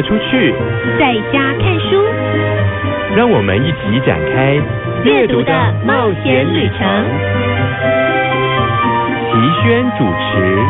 得出去，在家看书，让我们一起展开阅读的冒险旅程。齐轩主持。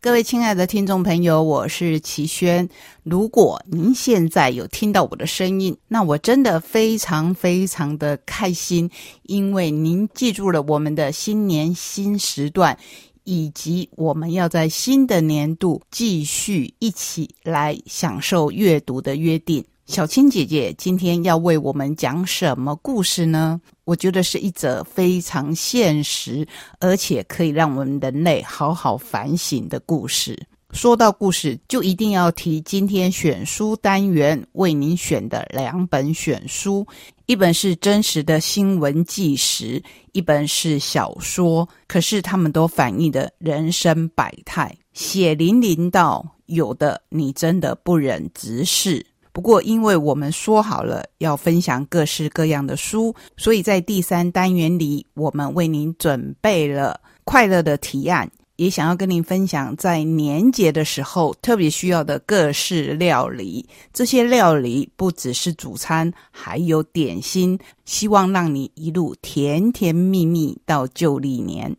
各位亲爱的听众朋友，我是齐轩。如果您现在有听到我的声音，那我真的非常非常的开心，因为您记住了我们的新年新时段，以及我们要在新的年度继续一起来享受阅读的约定。小青姐姐今天要为我们讲什么故事呢？我觉得是一则非常现实，而且可以让我们人类好好反省的故事。说到故事，就一定要提今天选书单元为您选的两本选书，一本是真实的新闻纪实，一本是小说。可是他们都反映的人生百态，血淋淋到有的你真的不忍直视。不过，因为我们说好了要分享各式各样的书，所以在第三单元里，我们为您准备了快乐的提案，也想要跟您分享在年节的时候特别需要的各式料理。这些料理不只是主餐，还有点心，希望让你一路甜甜蜜蜜到旧历年。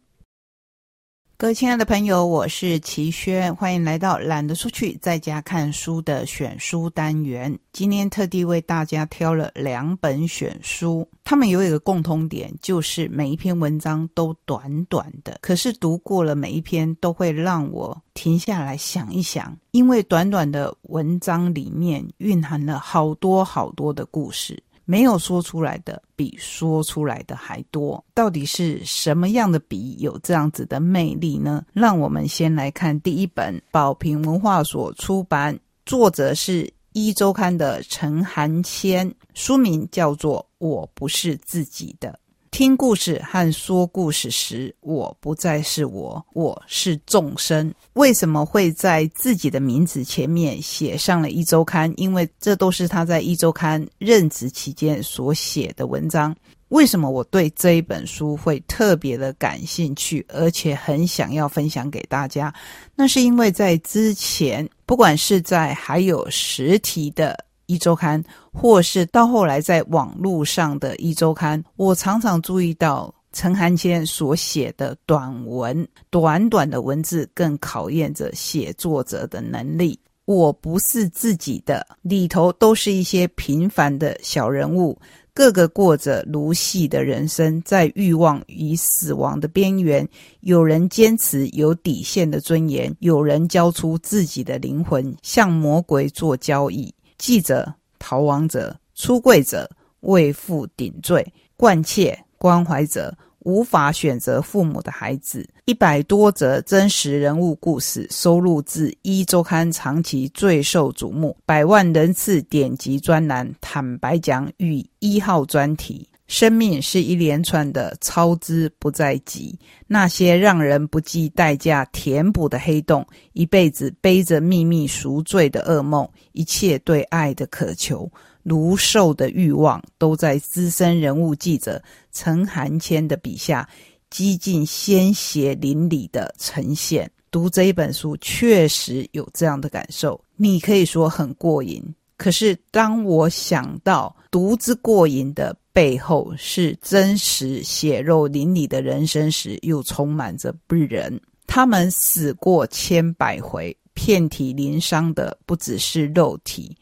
各位亲爱的朋友，我是齐轩，欢迎来到懒得出去，在家看书的选书单元。今天特地为大家挑了两本选书，它们有一个共通点，就是每一篇文章都短短的，可是读过了每一篇，都会让我停下来想一想，因为短短的文章里面蕴含了好多好多的故事。没有说出来的比说出来的还多，到底是什么样的笔有这样子的魅力呢？让我们先来看第一本，宝瓶文化所出版，作者是一周刊的陈寒谦，书名叫做《我不是自己的》。听故事和说故事时，我不再是我，我是众生。为什么会在自己的名字前面写上了一周刊？因为这都是他在一周刊任职期间所写的文章。为什么我对这一本书会特别的感兴趣，而且很想要分享给大家？那是因为在之前，不管是在还有实体的。一周刊，或是到后来在网络上的一周刊，我常常注意到陈寒谦所写的短文，短短的文字更考验着写作者的能力。我不是自己的，里头都是一些平凡的小人物，个个过着如戏的人生，在欲望与死亡的边缘。有人坚持有底线的尊严，有人交出自己的灵魂，向魔鬼做交易。记者、逃亡者、出柜者、为父顶罪、惯窃、关怀者、无法选择父母的孩子，一百多则真实人物故事收录自《一周刊》长期最受瞩目、百万人次点击专栏《坦白讲》与一号专题。生命是一连串的操之不在己，那些让人不计代价填补的黑洞，一辈子背着秘密赎罪的噩梦，一切对爱的渴求、如兽的欲望，都在资深人物记者陈寒谦的笔下，几近鲜血淋漓的呈现。读这一本书，确实有这样的感受，你可以说很过瘾。可是当我想到独自过瘾的，背后是真实血肉淋漓的人生时，又充满着不忍。他们死过千百回，遍体鳞伤的不只是肉体。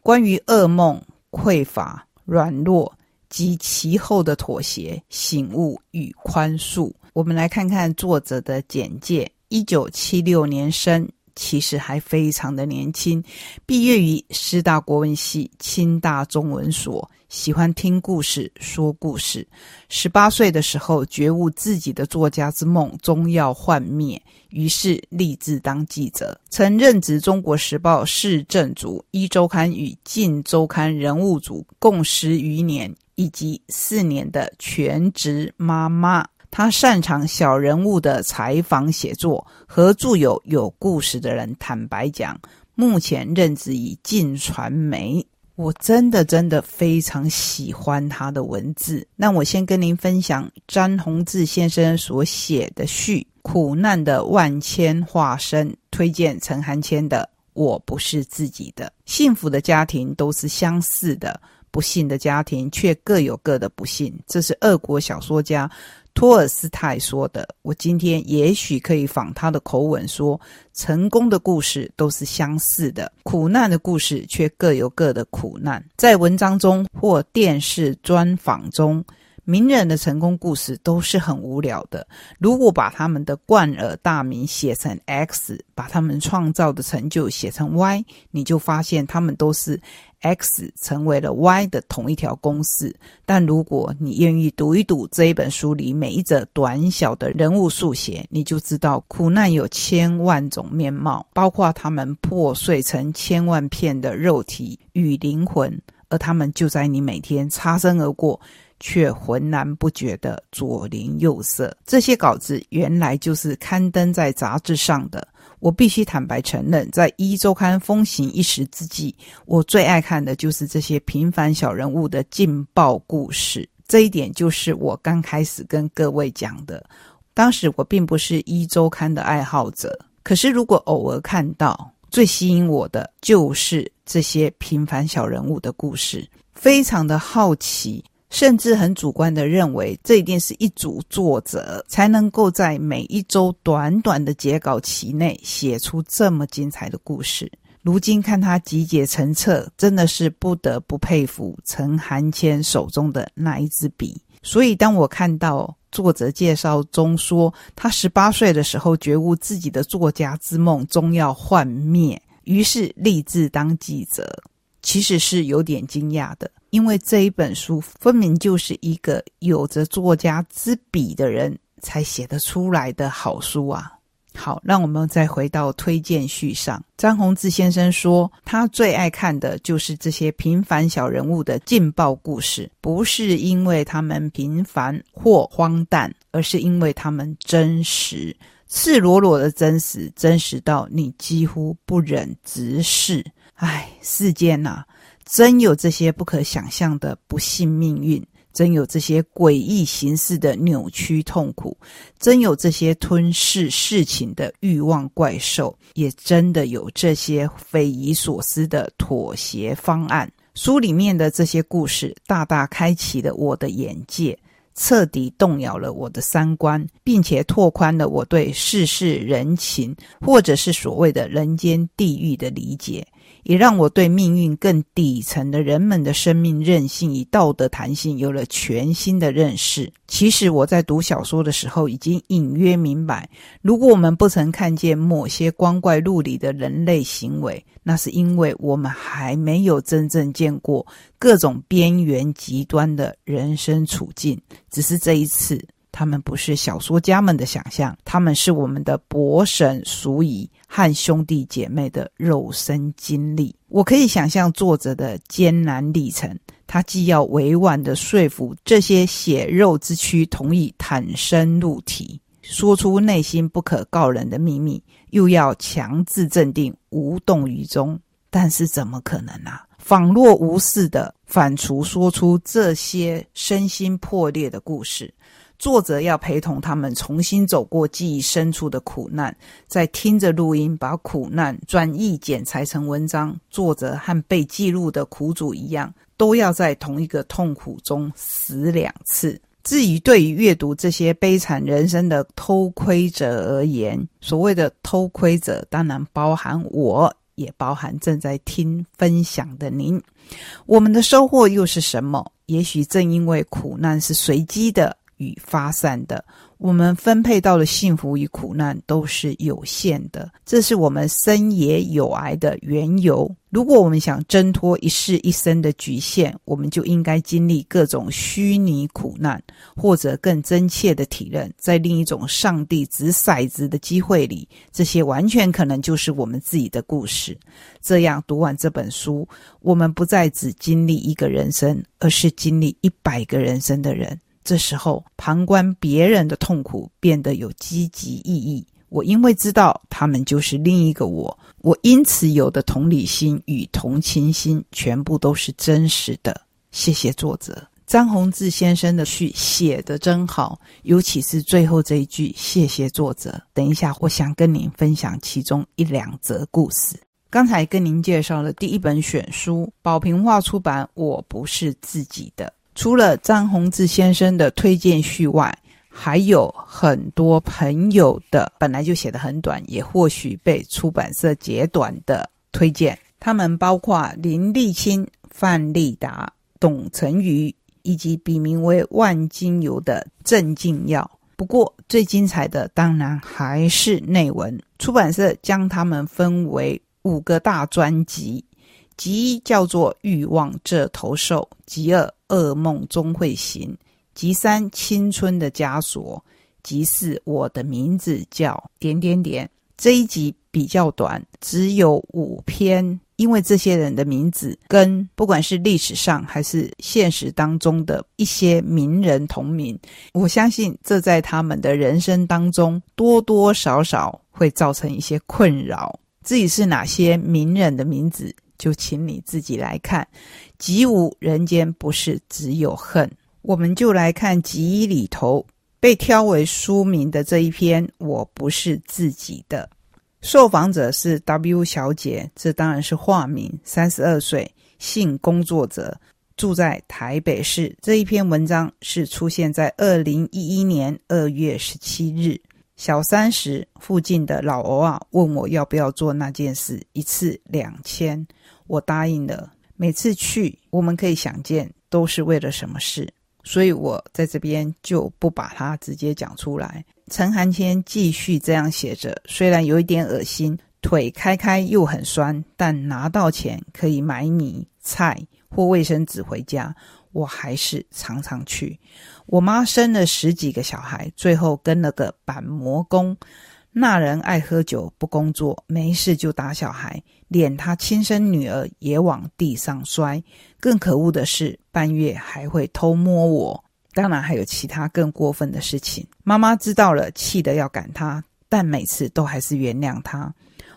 关于噩梦、匮乏、软弱及其后的妥协、醒悟与宽恕，我们来看看作者的简介：一九七六年生。其实还非常的年轻，毕业于师大国文系、清大中文所，喜欢听故事、说故事。十八岁的时候，觉悟自己的作家之梦终要幻灭，于是立志当记者。曾任职《中国时报》市政组、一周刊与晋周刊人物组共十余年，以及四年的全职妈妈。他擅长小人物的采访写作，和著有《有故事的人》坦白讲，目前任职于晋传媒。我真的真的非常喜欢他的文字。那我先跟您分享詹宏志先生所写的序：苦难的万千化身，推荐陈寒谦的《我不是自己的》。幸福的家庭都是相似的，不幸的家庭却各有各的不幸。这是俄国小说家。托尔斯泰说的：“我今天也许可以仿他的口吻说，成功的故事都是相似的，苦难的故事却各有各的苦难。在文章中或电视专访中。”名人的成功故事都是很无聊的。如果把他们的冠尔大名写成 X，把他们创造的成就写成 Y，你就发现他们都是 X 成为了 Y 的同一条公式。但如果你愿意读一读这一本书里每一则短小的人物速写，你就知道苦难有千万种面貌，包括他们破碎成千万片的肉体与灵魂，而他们就在你每天擦身而过。却浑然不觉的左邻右舍，这些稿子原来就是刊登在杂志上的。我必须坦白承认，在一周刊风行一时之际，我最爱看的就是这些平凡小人物的劲爆故事。这一点就是我刚开始跟各位讲的。当时我并不是一周刊的爱好者，可是如果偶尔看到，最吸引我的就是这些平凡小人物的故事，非常的好奇。甚至很主观的认为，这一定是一组作者才能够在每一周短短的截稿期内写出这么精彩的故事。如今看他集结成册，真的是不得不佩服陈寒谦手中的那一支笔。所以，当我看到作者介绍中说他十八岁的时候觉悟自己的作家之梦终要幻灭，于是立志当记者，其实是有点惊讶的。因为这一本书分明就是一个有着作家之笔的人才写得出来的好书啊！好，让我们再回到推荐序上。张宏志先生说，他最爱看的就是这些平凡小人物的劲爆故事，不是因为他们平凡或荒诞，而是因为他们真实，赤裸裸的真实，真实到你几乎不忍直视。唉，世间呐！真有这些不可想象的不幸命运，真有这些诡异形式的扭曲痛苦，真有这些吞噬事情的欲望怪兽，也真的有这些匪夷所思的妥协方案。书里面的这些故事，大大开启了我的眼界，彻底动摇了我的三观，并且拓宽了我对世事人情，或者是所谓的人间地狱的理解。也让我对命运更底层的人们的生命韧性与道德弹性有了全新的认识。其实我在读小说的时候，已经隐约明白，如果我们不曾看见某些光怪陆离的人类行为，那是因为我们还没有真正见过各种边缘极端的人生处境。只是这一次。他们不是小说家们的想象，他们是我们的伯神、叔姨和兄弟姐妹的肉身经历。我可以想象作者的艰难历程，他既要委婉的说服这些血肉之躯同意坦身入体，说出内心不可告人的秘密，又要强制镇定，无动于衷。但是怎么可能啊？仿若无事的反刍说出这些身心破裂的故事。作者要陪同他们重新走过记忆深处的苦难，在听着录音，把苦难转译剪裁成文章。作者和被记录的苦主一样，都要在同一个痛苦中死两次。至于对于阅读这些悲惨人生的偷窥者而言，所谓的偷窥者，当然包含我，也包含正在听分享的您。我们的收获又是什么？也许正因为苦难是随机的。与发散的，我们分配到的幸福与苦难都是有限的，这是我们生也有癌的缘由。如果我们想挣脱一世一生的局限，我们就应该经历各种虚拟苦难，或者更真切的体认，在另一种上帝掷骰子的机会里，这些完全可能就是我们自己的故事。这样读完这本书，我们不再只经历一个人生，而是经历一百个人生的人。这时候，旁观别人的痛苦变得有积极意义。我因为知道他们就是另一个我，我因此有的同理心与同情心，全部都是真实的。谢谢作者张宏志先生的序写的真好，尤其是最后这一句，谢谢作者。等一下，我想跟您分享其中一两则故事。刚才跟您介绍了第一本选书，宝瓶画出版《我不是自己的》。除了张宏志先生的推荐序外，还有很多朋友的本来就写的很短，也或许被出版社截短的推荐。他们包括林立清、范立达、董成瑜，以及笔名为万金油的郑敬耀。不过最精彩的当然还是内文。出版社将他们分为五个大专辑，集一叫做《欲望这头兽》，集二。噩梦终会醒，集三青春的枷锁，集四我的名字叫点点点。这一集比较短，只有五篇，因为这些人的名字跟不管是历史上还是现实当中的一些名人同名，我相信这在他们的人生当中多多少少会造成一些困扰。自己是哪些名人的名字？就请你自己来看，集五人间不是只有恨，我们就来看集里头被挑为书名的这一篇。我不是自己的，受访者是 W 小姐，这当然是化名，三十二岁，性工作者，住在台北市。这一篇文章是出现在二零一一年二月十七日。小三十附近的老欧啊，问我要不要做那件事，一次两千。我答应了，每次去，我们可以想见都是为了什么事，所以我在这边就不把它直接讲出来。陈寒谦继续这样写着：虽然有一点恶心，腿开开又很酸，但拿到钱可以买米菜或卫生纸回家，我还是常常去。我妈生了十几个小孩，最后跟了个板模工。那人爱喝酒，不工作，没事就打小孩，连他亲生女儿也往地上摔。更可恶的是，半夜还会偷摸我。当然还有其他更过分的事情。妈妈知道了，气得要赶他，但每次都还是原谅他。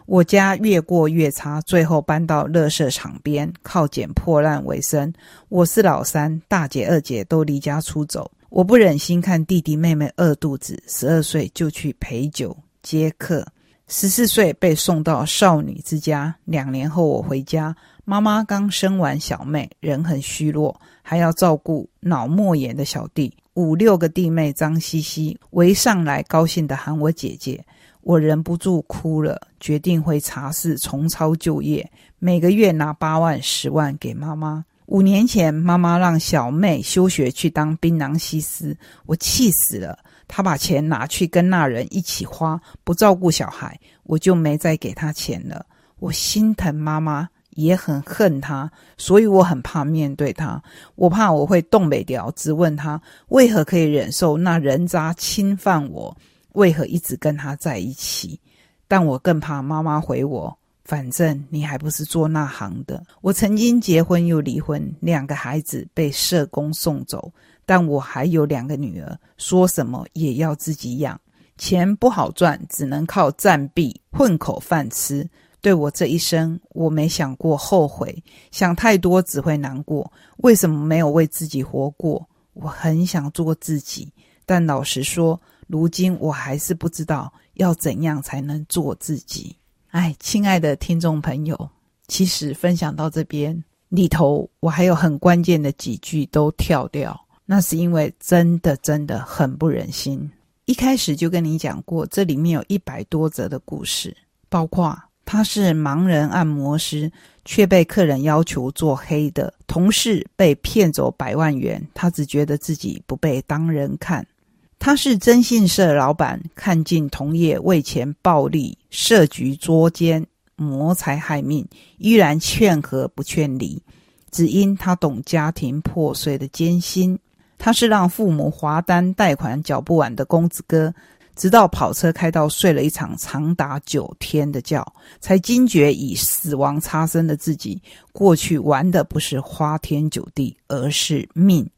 我家越过越差，最后搬到乐色场边，靠捡破烂为生。我是老三，大姐、二姐都离家出走，我不忍心看弟弟妹妹饿肚子，十二岁就去陪酒。接客，十四岁被送到少女之家。两年后我回家，妈妈刚生完小妹，人很虚弱，还要照顾脑膜炎的小弟。五六个弟妹脏兮兮围上来，高兴的喊我姐姐。我忍不住哭了，决定回茶室重操旧业，每个月拿八万、十万给妈妈。五年前，妈妈让小妹休学去当槟榔西施，我气死了。他把钱拿去跟那人一起花，不照顾小孩，我就没再给他钱了。我心疼妈妈，也很恨他，所以我很怕面对他。我怕我会动北调，质问他为何可以忍受那人渣侵犯我，为何一直跟他在一起。但我更怕妈妈回我：反正你还不是做那行的。我曾经结婚又离婚，两个孩子被社工送走。但我还有两个女儿，说什么也要自己养，钱不好赚，只能靠暂避混口饭吃。对我这一生，我没想过后悔，想太多只会难过。为什么没有为自己活过？我很想做自己，但老实说，如今我还是不知道要怎样才能做自己。哎，亲爱的听众朋友，其实分享到这边里头，我还有很关键的几句都跳掉。那是因为真的真的很不忍心。一开始就跟你讲过，这里面有一百多则的故事，包括他是盲人按摩师，却被客人要求做黑的；同事被骗走百万元，他只觉得自己不被当人看；他是征信社老板，看尽同业为钱暴利、设局捉奸、谋财害命，依然劝和不劝离，只因他懂家庭破碎的艰辛。他是让父母划单贷款缴不完的公子哥，直到跑车开到睡了一场长达九天的觉，才惊觉以死亡擦身的自己，过去玩的不是花天酒地，而是命。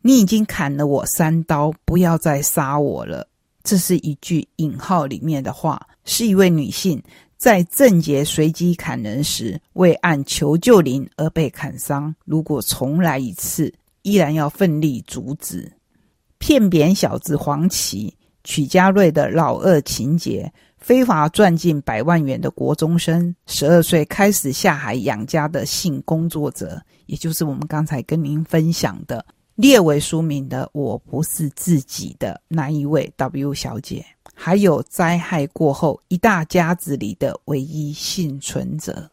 你已经砍了我三刀，不要再杀我了。这是一句引号里面的话，是一位女性在郑捷随机砍人时，为按求救铃而被砍伤。如果重来一次，依然要奋力阻止。骗扁小子黄琦、曲家瑞的老二情节，非法赚进百万元的国中生，十二岁开始下海养家的性工作者，也就是我们刚才跟您分享的列为书名的“我不是自己的”那一位 W 小姐，还有灾害过后一大家子里的唯一幸存者。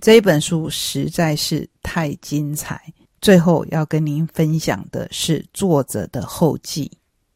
这一本书实在是太精彩。最后要跟您分享的是作者的后记。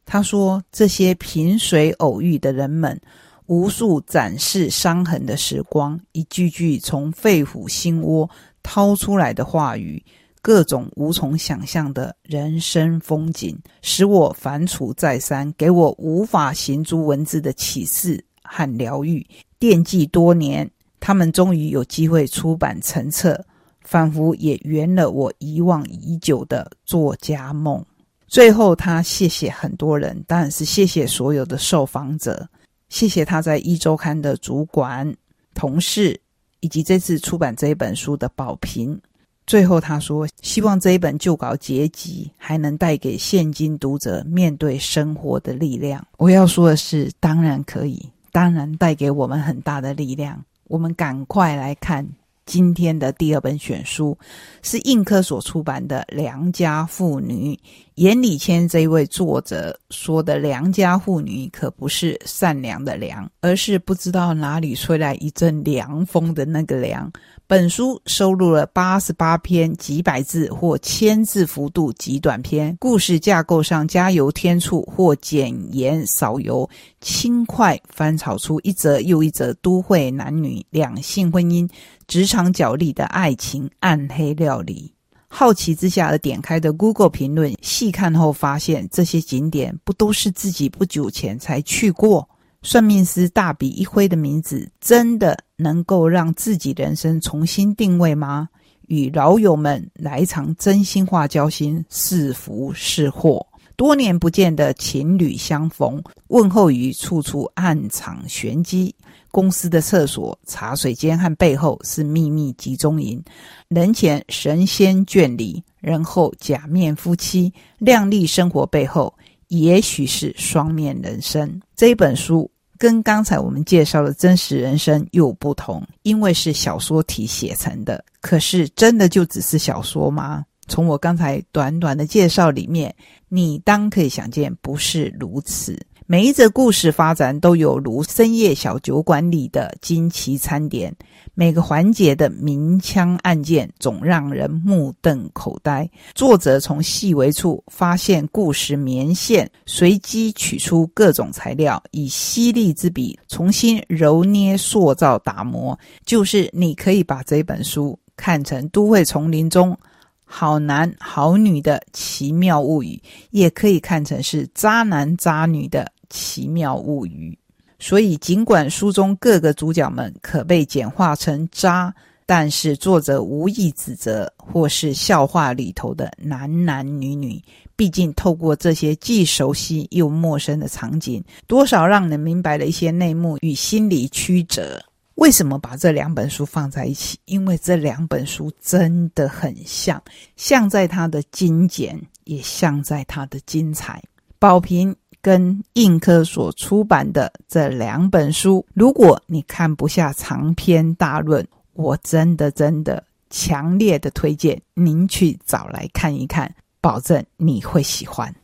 他说：“这些萍水偶遇的人们，无数展示伤痕的时光，一句句从肺腑心窝掏出来的话语，各种无从想象的人生风景，使我反刍再三，给我无法行诸文字的启示和疗愈。惦记多年，他们终于有机会出版成册。”仿佛也圆了我遗忘已久的作家梦。最后，他谢谢很多人，当然是谢谢所有的受访者，谢谢他在一周刊的主管、同事，以及这次出版这一本书的宝平。最后，他说：“希望这一本旧稿结集还能带给现今读者面对生活的力量。”我要说的是，当然可以，当然带给我们很大的力量。我们赶快来看。今天的第二本选书是印科所出版的《良家妇女》。严礼谦这位作者说的“良家妇女”可不是善良的良，而是不知道哪里吹来一阵凉风的那个凉。本书收录了八十八篇几百字或千字幅度极短篇，故事架构上加油添醋或减盐少油，轻快翻炒出一则又一则都会男女两性婚姻、职场角力的爱情暗黑料理。好奇之下而点开的 Google 评论，细看后发现这些景点不都是自己不久前才去过？算命师大笔一挥的名字，真的能够让自己人生重新定位吗？与老友们来一场真心话交心，是福是祸？多年不见的情侣相逢，问候语处处暗藏玄机。公司的厕所、茶水间和背后是秘密集中营。人前神仙眷侣，人后假面夫妻。靓丽生活背后，也许是双面人生。这本书。跟刚才我们介绍的真实人生又不同，因为是小说体写成的。可是，真的就只是小说吗？从我刚才短短的介绍里面，你当可以想见，不是如此。每一则故事发展都有如深夜小酒馆里的惊奇餐点，每个环节的明枪暗箭总让人目瞪口呆。作者从细微处发现故事棉线，随机取出各种材料，以犀利之笔重新揉捏、塑造、打磨。就是你可以把这本书看成都会丛林中好男好女的奇妙物语，也可以看成是渣男渣女的。奇妙物语，所以尽管书中各个主角们可被简化成渣，但是作者无意指责或是笑话里头的男男女女。毕竟透过这些既熟悉又陌生的场景，多少让人明白了一些内幕与心理曲折。为什么把这两本书放在一起？因为这两本书真的很像，像在它的精简，也像在它的精彩。宝瓶。跟印科所出版的这两本书，如果你看不下长篇大论，我真的真的强烈的推荐您去找来看一看，保证你会喜欢。